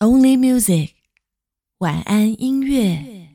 Only Music，晚安音乐。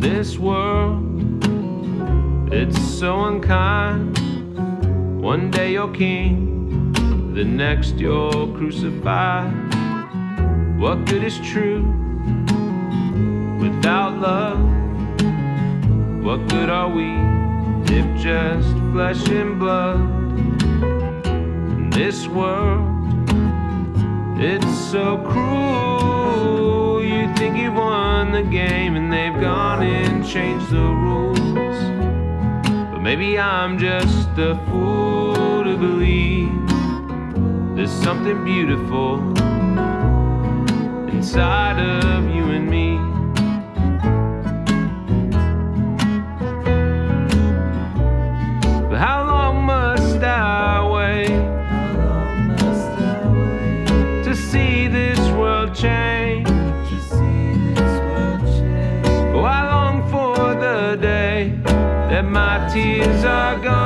This world, it's so unkind. One day you're king, the next you're crucified. What good is true without love? What good are we if just flesh and blood? In this world, it's so cruel. Changed the rules. But maybe I'm just a fool to believe there's something beautiful inside of you and me. But how long must I wait to see this world change? Tears are gone.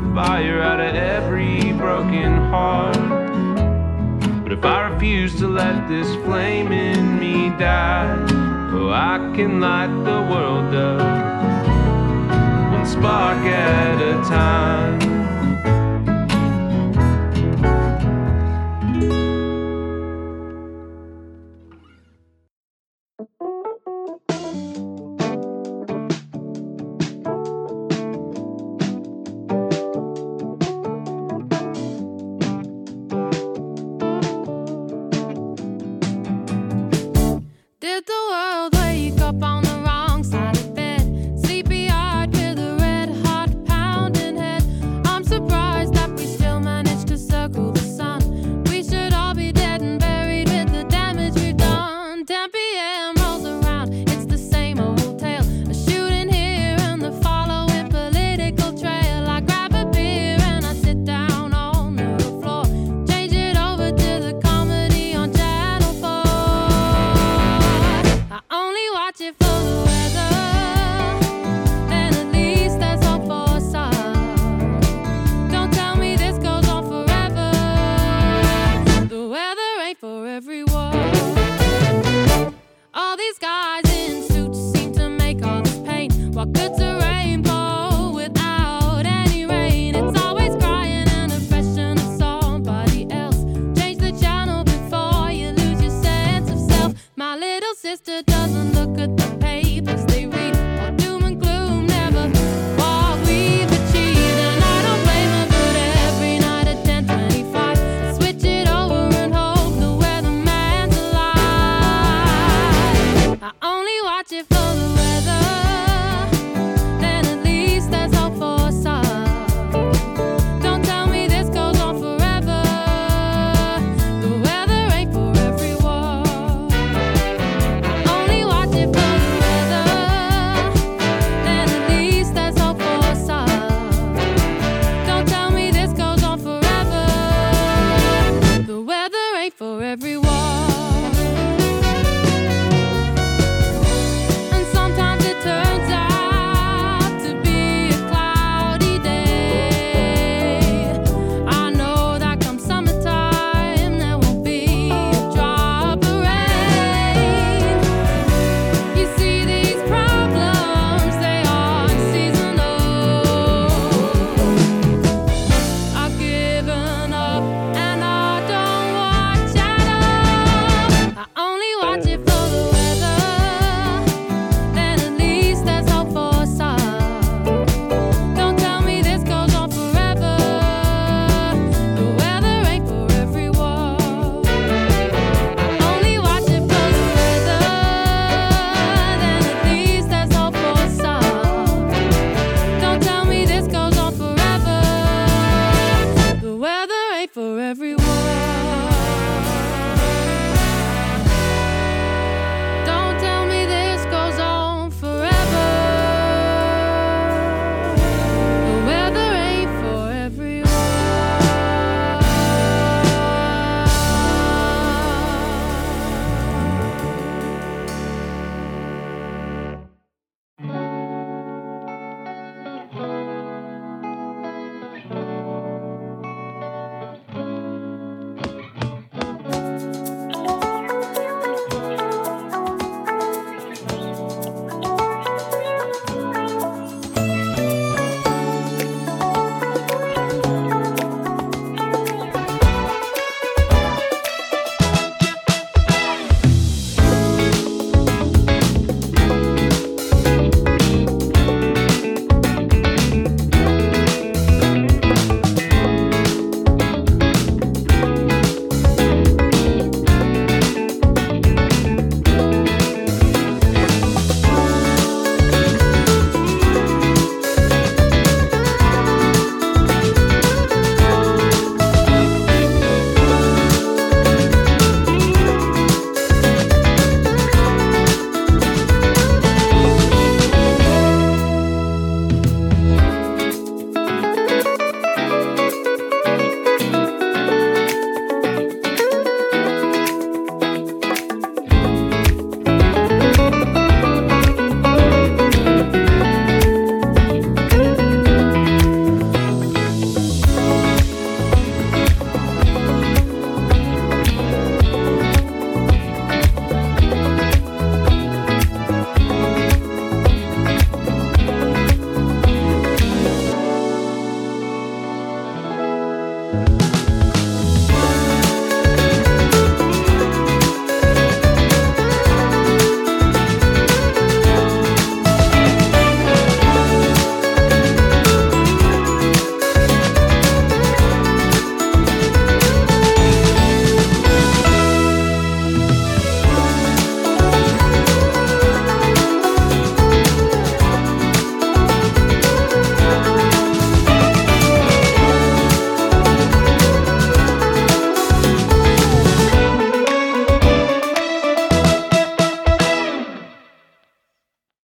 The fire out of every broken heart. But if I refuse to let this flame in me die, oh, I can light the world up one spark at a time.